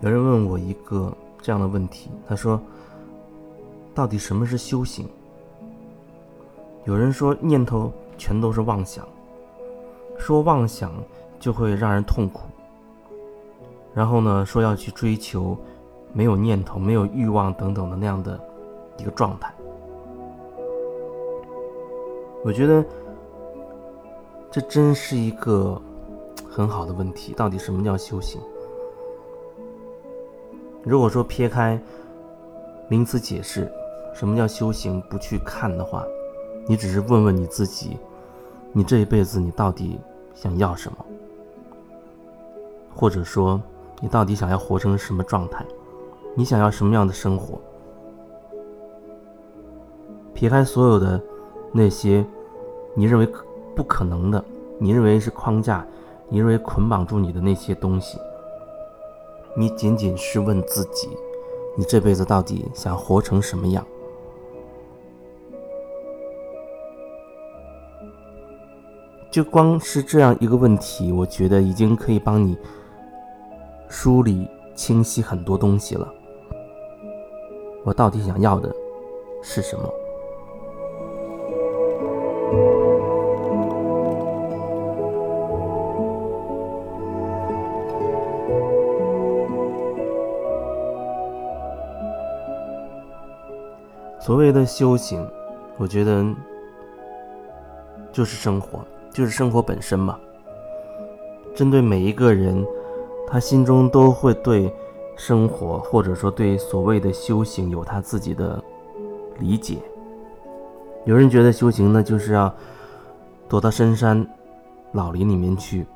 有人问我一个这样的问题，他说：“到底什么是修行？”有人说念头全都是妄想，说妄想就会让人痛苦。然后呢，说要去追求没有念头、没有欲望等等的那样的一个状态。我觉得这真是一个很好的问题。到底什么叫修行？如果说撇开名词解释，什么叫修行不去看的话，你只是问问你自己，你这一辈子你到底想要什么？或者说？你到底想要活成什么状态？你想要什么样的生活？撇开所有的那些你认为不可能的，你认为是框架，你认为捆绑住你的那些东西，你仅仅是问自己：你这辈子到底想活成什么样？就光是这样一个问题，我觉得已经可以帮你。梳理清晰很多东西了。我到底想要的是什么？所谓的修行，我觉得就是生活，就是生活本身嘛。针对每一个人。他心中都会对生活，或者说对所谓的修行，有他自己的理解。有人觉得修行呢，就是要躲到深山老林里面去，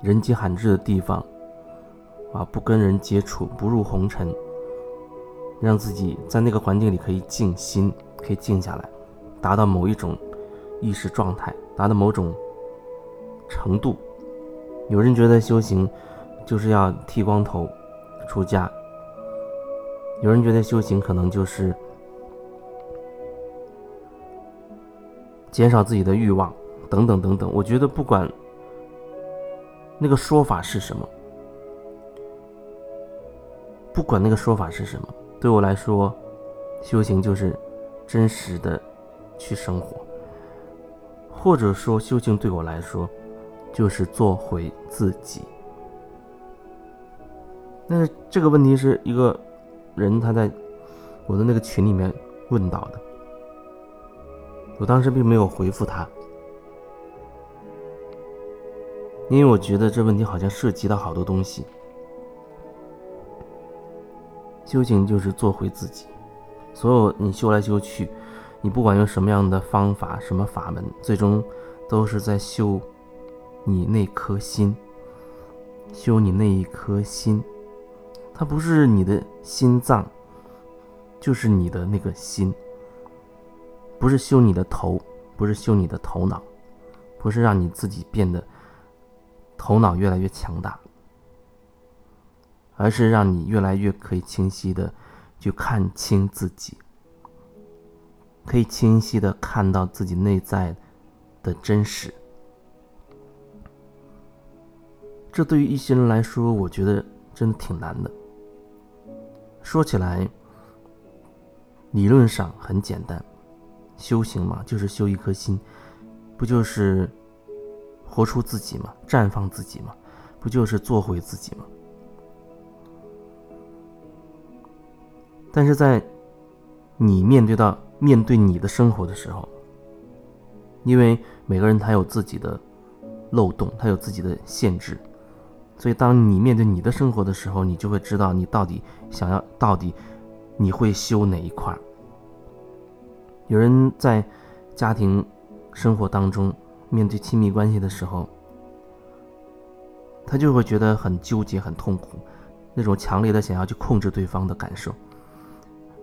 人迹罕至的地方，啊，不跟人接触，不入红尘，让自己在那个环境里可以静心，可以静下来，达到某一种意识状态，达到某种程度。有人觉得修行。就是要剃光头出家。有人觉得修行可能就是减少自己的欲望，等等等等。我觉得不管那个说法是什么，不管那个说法是什么，对我来说，修行就是真实的去生活，或者说修行对我来说就是做回自己。那这个问题是一个人他在我的那个群里面问到的，我当时并没有回复他，因为我觉得这问题好像涉及到好多东西。修行就是做回自己，所有你修来修去，你不管用什么样的方法、什么法门，最终都是在修你那颗心，修你那一颗心。它不是你的心脏，就是你的那个心。不是修你的头，不是修你的头脑，不是让你自己变得头脑越来越强大，而是让你越来越可以清晰的去看清自己，可以清晰的看到自己内在的真实。这对于一些人来说，我觉得真的挺难的。说起来，理论上很简单，修行嘛，就是修一颗心，不就是活出自己嘛，绽放自己嘛，不就是做回自己吗？但是在你面对到面对你的生活的时候，因为每个人他有自己的漏洞，他有自己的限制。所以，当你面对你的生活的时候，你就会知道你到底想要，到底你会修哪一块。有人在家庭生活当中面对亲密关系的时候，他就会觉得很纠结、很痛苦，那种强烈的想要去控制对方的感受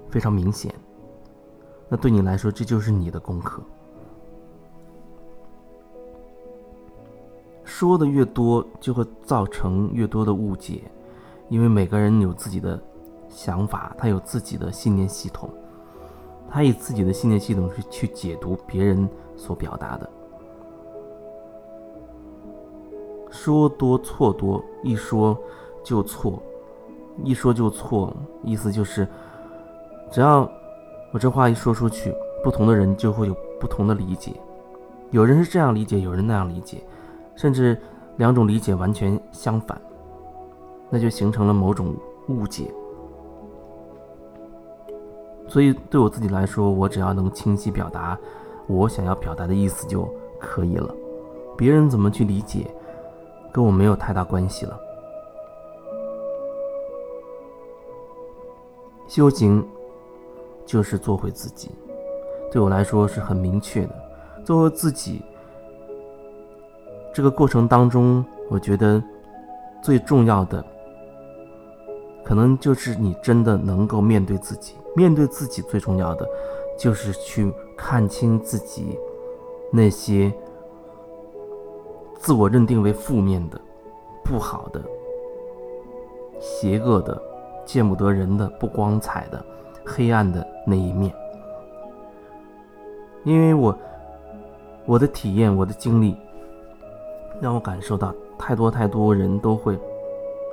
非常明显。那对你来说，这就是你的功课。说的越多，就会造成越多的误解，因为每个人有自己的想法，他有自己的信念系统，他以自己的信念系统去去解读别人所表达的。说多错多，一说就错，一说就错，意思就是，只要我这话一说出去，不同的人就会有不同的理解。有人是这样理解，有人那样理解，甚至两种理解完全相反，那就形成了某种误解。所以对我自己来说，我只要能清晰表达我想要表达的意思就可以了。别人怎么去理解，跟我没有太大关系了。修行就是做回自己，对我来说是很明确的。做回自己这个过程当中，我觉得最重要的，可能就是你真的能够面对自己。面对自己最重要的，就是去看清自己那些自我认定为负面的、不好的、邪恶的。见不得人的、不光彩的、黑暗的那一面，因为我我的体验、我的经历，让我感受到太多太多人都会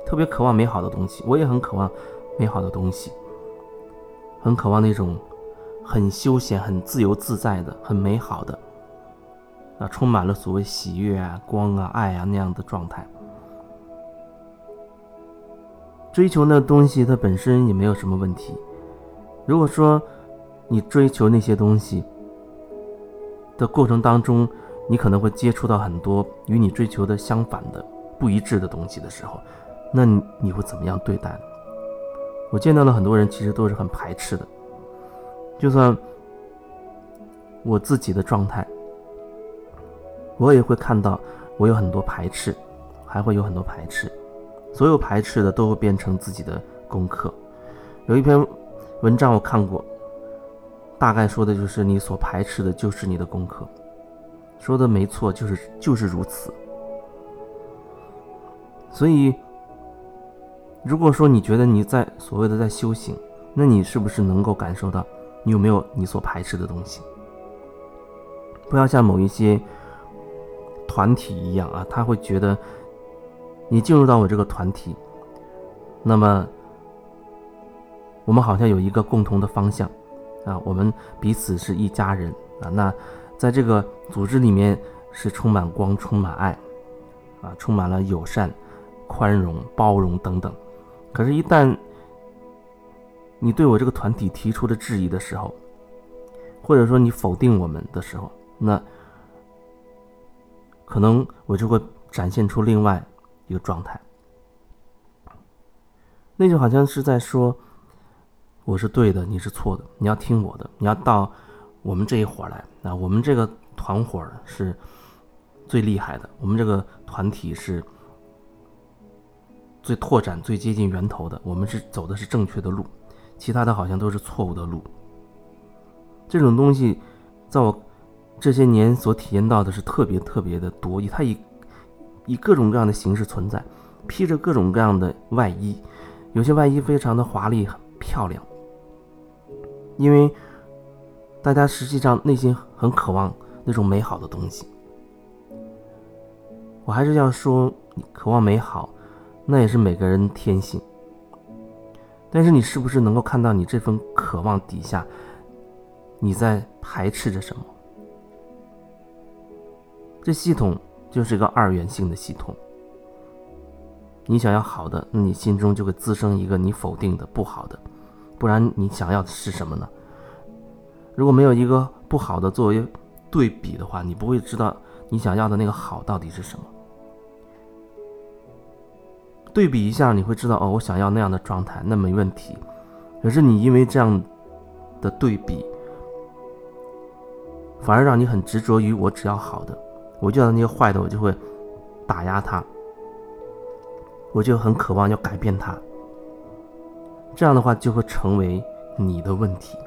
特别渴望美好的东西，我也很渴望美好的东西，很渴望那种很休闲、很自由自在的、很美好的啊，充满了所谓喜悦啊、光啊、爱啊那样的状态。追求那东西，它本身也没有什么问题。如果说你追求那些东西的过程当中，你可能会接触到很多与你追求的相反的、不一致的东西的时候，那你会怎么样对待？我见到了很多人，其实都是很排斥的。就算我自己的状态，我也会看到我有很多排斥，还会有很多排斥。所有排斥的都会变成自己的功课。有一篇文章我看过，大概说的就是你所排斥的就是你的功课。说的没错，就是就是如此。所以，如果说你觉得你在所谓的在修行，那你是不是能够感受到你有没有你所排斥的东西？不要像某一些团体一样啊，他会觉得。你进入到我这个团体，那么我们好像有一个共同的方向啊，我们彼此是一家人啊。那在这个组织里面是充满光、充满爱啊，充满了友善、宽容、包容等等。可是，一旦你对我这个团体提出的质疑的时候，或者说你否定我们的时候，那可能我就会展现出另外。一个状态，那就好像是在说，我是对的，你是错的，你要听我的，你要到我们这一伙来啊，我们这个团伙是最厉害的，我们这个团体是最拓展、最接近源头的，我们是走的是正确的路，其他的好像都是错误的路。这种东西，在我这些年所体验到的是特别特别的多，以它以。以各种各样的形式存在，披着各种各样的外衣，有些外衣非常的华丽、漂亮，因为大家实际上内心很渴望那种美好的东西。我还是要说，你渴望美好，那也是每个人天性。但是你是不是能够看到你这份渴望底下，你在排斥着什么？这系统。就是个二元性的系统。你想要好的，那你心中就会滋生一个你否定的不好的，不然你想要的是什么呢？如果没有一个不好的作为对比的话，你不会知道你想要的那个好到底是什么。对比一下，你会知道哦，我想要那样的状态，那没问题。可是你因为这样的对比，反而让你很执着于我只要好的。我就要那些坏的，我就会打压他，我就很渴望要改变他。这样的话就会成为你的问题，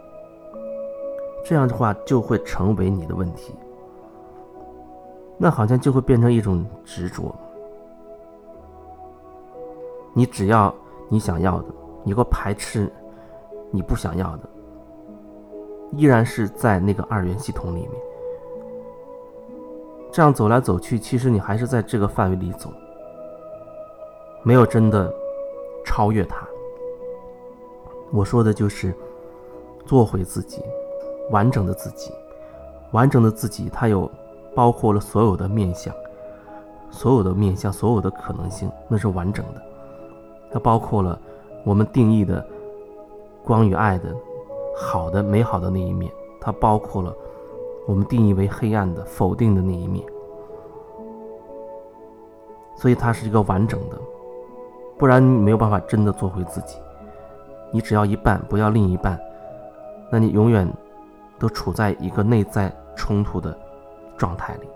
这样的话就会成为你的问题，那好像就会变成一种执着。你只要你想要的，你给我排斥你不想要的，依然是在那个二元系统里面。这样走来走去，其实你还是在这个范围里走，没有真的超越它，我说的就是做回自己，完整的自己。完整的自己，它有包括了所有的面相，所有的面相，所有的可能性，那是完整的。它包括了我们定义的光与爱的好的、美好的那一面，它包括了我们定义为黑暗的、否定的那一面。所以它是一个完整的，不然你没有办法真的做回自己。你只要一半，不要另一半，那你永远都处在一个内在冲突的状态里。